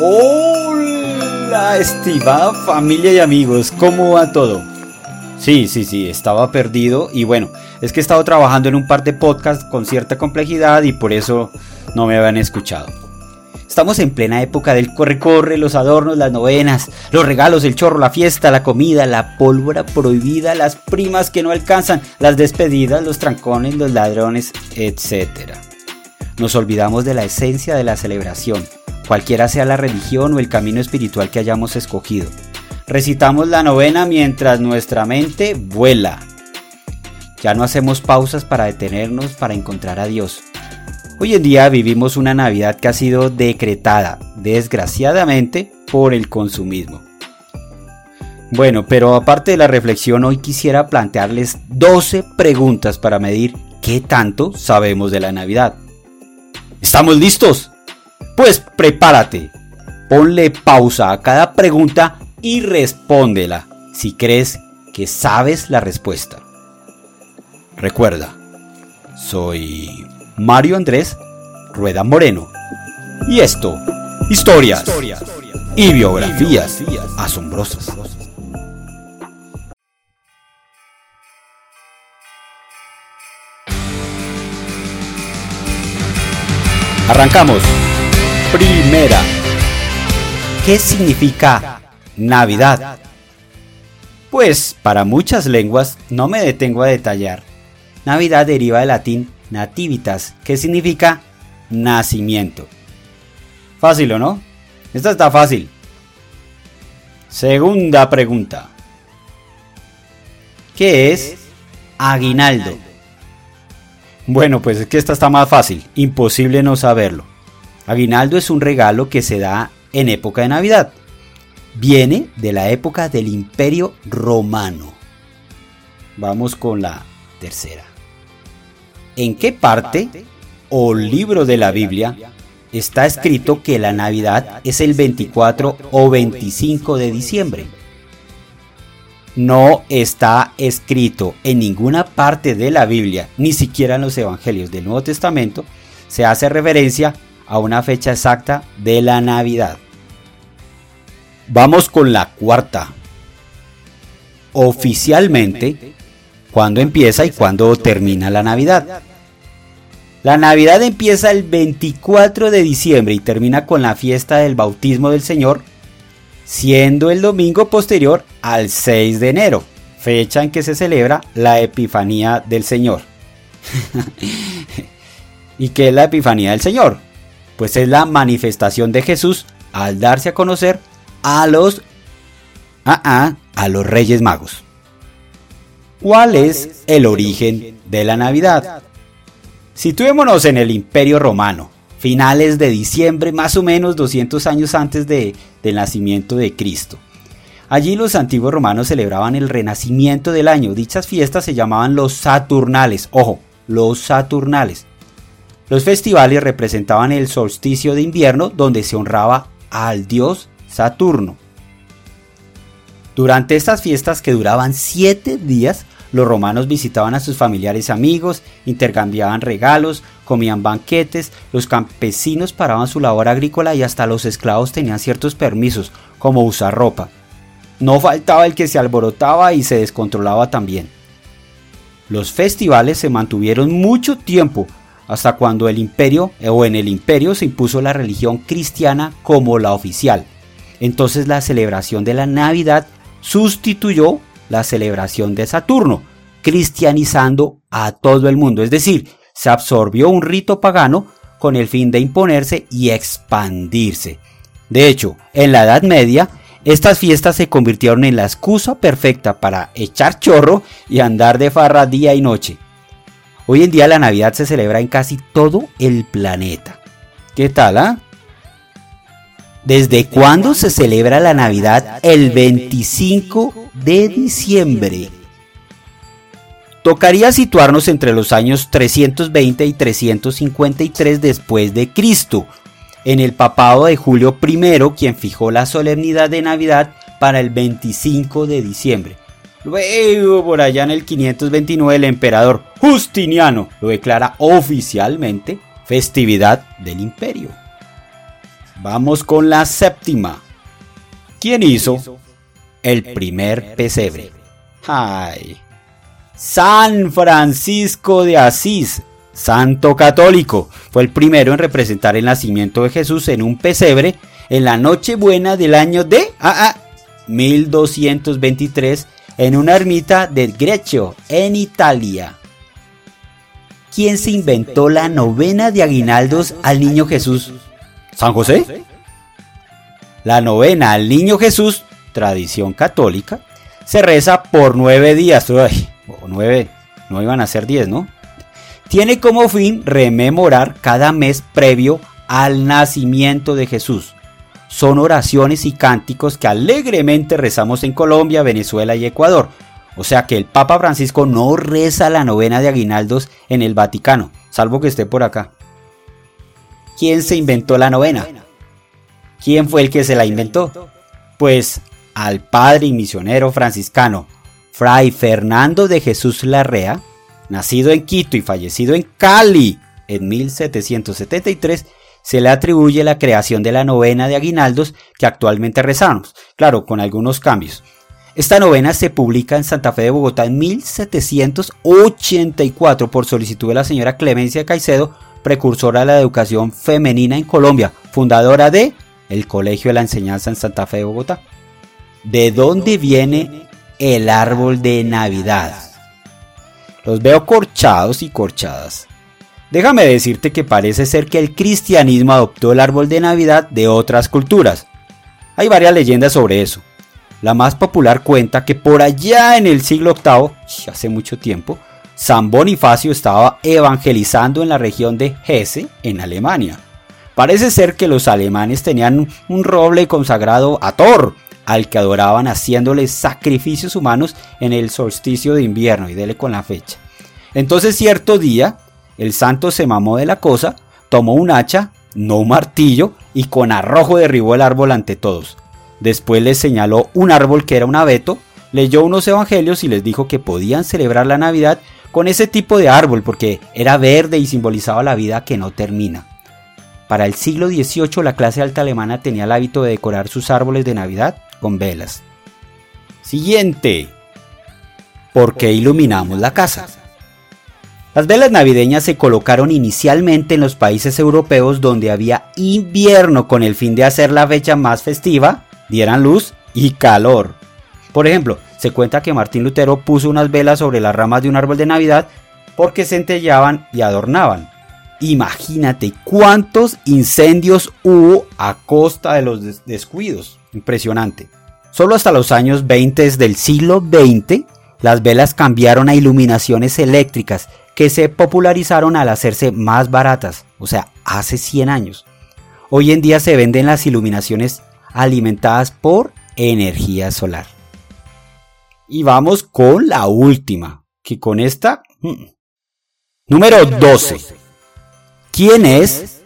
Hola, estimada familia y amigos, ¿cómo va todo? Sí, sí, sí, estaba perdido y bueno, es que he estado trabajando en un par de podcasts con cierta complejidad y por eso no me habían escuchado. Estamos en plena época del corre-corre, los adornos, las novenas, los regalos, el chorro, la fiesta, la comida, la pólvora prohibida, las primas que no alcanzan, las despedidas, los trancones, los ladrones, etc. Nos olvidamos de la esencia de la celebración, cualquiera sea la religión o el camino espiritual que hayamos escogido. Recitamos la novena mientras nuestra mente vuela. Ya no hacemos pausas para detenernos para encontrar a Dios. Hoy en día vivimos una Navidad que ha sido decretada, desgraciadamente, por el consumismo. Bueno, pero aparte de la reflexión, hoy quisiera plantearles 12 preguntas para medir qué tanto sabemos de la Navidad. ¿Estamos listos? Pues prepárate, ponle pausa a cada pregunta y respóndela si crees que sabes la respuesta. Recuerda, soy Mario Andrés Rueda Moreno y esto, historias y biografías asombrosas. Arrancamos. Primera. ¿Qué significa Navidad? Pues para muchas lenguas no me detengo a detallar. Navidad deriva del latín nativitas, que significa nacimiento. Fácil o no? Esta está fácil. Segunda pregunta. ¿Qué es aguinaldo? Bueno, pues es que esta está más fácil, imposible no saberlo. Aguinaldo es un regalo que se da en época de Navidad. Viene de la época del Imperio Romano. Vamos con la tercera. ¿En qué parte o libro de la Biblia está escrito que la Navidad es el 24 o 25 de diciembre? No está escrito en ninguna parte de la Biblia, ni siquiera en los Evangelios del Nuevo Testamento, se hace referencia a una fecha exacta de la Navidad. Vamos con la cuarta. Oficialmente, ¿cuándo empieza y cuándo termina la Navidad? La Navidad empieza el 24 de diciembre y termina con la fiesta del bautismo del Señor, siendo el domingo posterior al 6 de enero, fecha en que se celebra la Epifanía del Señor. ¿Y qué es la Epifanía del Señor? Pues es la manifestación de Jesús al darse a conocer a los ah, ah, a los Reyes Magos. ¿Cuál es el origen de la Navidad? Situémonos en el Imperio Romano, finales de diciembre, más o menos 200 años antes de, del nacimiento de Cristo. Allí los antiguos romanos celebraban el renacimiento del año. Dichas fiestas se llamaban los Saturnales. Ojo, los Saturnales. Los festivales representaban el solsticio de invierno donde se honraba al dios Saturno. Durante estas fiestas que duraban siete días, los romanos visitaban a sus familiares y amigos, intercambiaban regalos, comían banquetes, los campesinos paraban su labor agrícola y hasta los esclavos tenían ciertos permisos, como usar ropa. No faltaba el que se alborotaba y se descontrolaba también. Los festivales se mantuvieron mucho tiempo, hasta cuando el imperio o en el imperio se impuso la religión cristiana como la oficial. Entonces la celebración de la Navidad sustituyó la celebración de Saturno, cristianizando a todo el mundo. Es decir, se absorbió un rito pagano con el fin de imponerse y expandirse. De hecho, en la Edad Media, estas fiestas se convirtieron en la excusa perfecta para echar chorro y andar de farra día y noche. Hoy en día la Navidad se celebra en casi todo el planeta. ¿Qué tal, ah? ¿Desde cuándo se celebra la Navidad el 25 de diciembre? Tocaría situarnos entre los años 320 y 353 después de Cristo, en el papado de Julio I, quien fijó la solemnidad de Navidad para el 25 de diciembre. Luego, por allá en el 529, el emperador Justiniano lo declara oficialmente festividad del imperio. Vamos con la séptima. ¿Quién hizo el primer pesebre? Ay. San Francisco de Asís, santo católico, fue el primero en representar el nacimiento de Jesús en un pesebre en la Nochebuena del año de 1223 ah, ah, en una ermita de Greccio, en Italia. ¿Quién se inventó la novena de aguinaldos al niño Jesús? ¿San José? La novena al niño Jesús, tradición católica, se reza por nueve días. o nueve, no iban a ser diez, ¿no? Tiene como fin rememorar cada mes previo al nacimiento de Jesús. Son oraciones y cánticos que alegremente rezamos en Colombia, Venezuela y Ecuador. O sea que el Papa Francisco no reza la novena de aguinaldos en el Vaticano, salvo que esté por acá. ¿Quién se inventó la novena? ¿Quién fue el que se la inventó? Pues al padre y misionero franciscano Fray Fernando de Jesús Larrea, nacido en Quito y fallecido en Cali en 1773, se le atribuye la creación de la novena de aguinaldos que actualmente rezamos, claro, con algunos cambios. Esta novena se publica en Santa Fe de Bogotá en 1784 por solicitud de la señora Clemencia Caicedo, precursora de la educación femenina en Colombia, fundadora de el Colegio de la Enseñanza en Santa Fe de Bogotá. ¿De dónde viene el árbol de Navidad? Los veo corchados y corchadas. Déjame decirte que parece ser que el cristianismo adoptó el árbol de Navidad de otras culturas. Hay varias leyendas sobre eso. La más popular cuenta que por allá en el siglo VIII, hace mucho tiempo, San Bonifacio estaba evangelizando en la región de Hesse, en Alemania. Parece ser que los alemanes tenían un roble consagrado a Thor, al que adoraban haciéndole sacrificios humanos en el solsticio de invierno, y dele con la fecha. Entonces cierto día, el santo se mamó de la cosa, tomó un hacha, no un martillo, y con arrojo derribó el árbol ante todos. Después les señaló un árbol que era un abeto, leyó unos evangelios y les dijo que podían celebrar la Navidad con ese tipo de árbol porque era verde y simbolizaba la vida que no termina. Para el siglo XVIII la clase alta alemana tenía el hábito de decorar sus árboles de Navidad con velas. Siguiente. ¿Por qué iluminamos la casa? Las velas navideñas se colocaron inicialmente en los países europeos donde había invierno con el fin de hacer la fecha más festiva, dieran luz y calor. Por ejemplo, se cuenta que Martín Lutero puso unas velas sobre las ramas de un árbol de Navidad porque centellaban y adornaban. Imagínate cuántos incendios hubo a costa de los descuidos. Impresionante. Solo hasta los años 20 del siglo XX, las velas cambiaron a iluminaciones eléctricas que se popularizaron al hacerse más baratas, o sea, hace 100 años. Hoy en día se venden las iluminaciones alimentadas por energía solar. Y vamos con la última, que con esta... Mm, número 12. ¿Quién es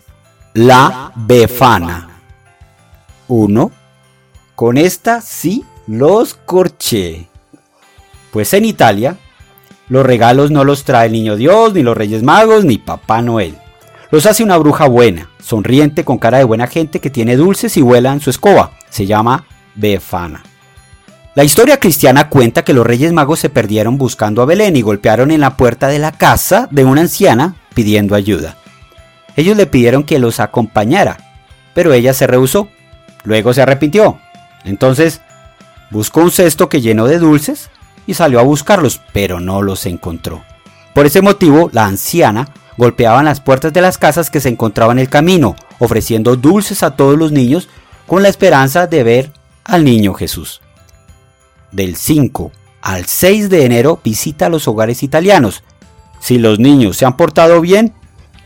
la Befana? 1. Con esta sí los corché. Pues en Italia, los regalos no los trae el niño Dios, ni los Reyes Magos, ni Papá Noel. Los hace una bruja buena, sonriente, con cara de buena gente que tiene dulces y vuela en su escoba. Se llama Befana. La historia cristiana cuenta que los Reyes Magos se perdieron buscando a Belén y golpearon en la puerta de la casa de una anciana pidiendo ayuda. Ellos le pidieron que los acompañara, pero ella se rehusó. Luego se arrepintió entonces buscó un cesto que llenó de dulces y salió a buscarlos, pero no los encontró. Por ese motivo, la anciana golpeaba en las puertas de las casas que se encontraban en el camino, ofreciendo dulces a todos los niños con la esperanza de ver al niño Jesús. Del 5 al 6 de enero visita los hogares italianos. Si los niños se han portado bien,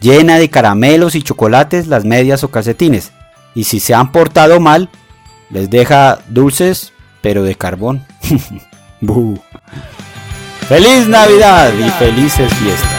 llena de caramelos y chocolates las medias o calcetines. Y si se han portado mal, les deja dulces, pero de carbón. ¡Feliz Navidad y felices fiestas!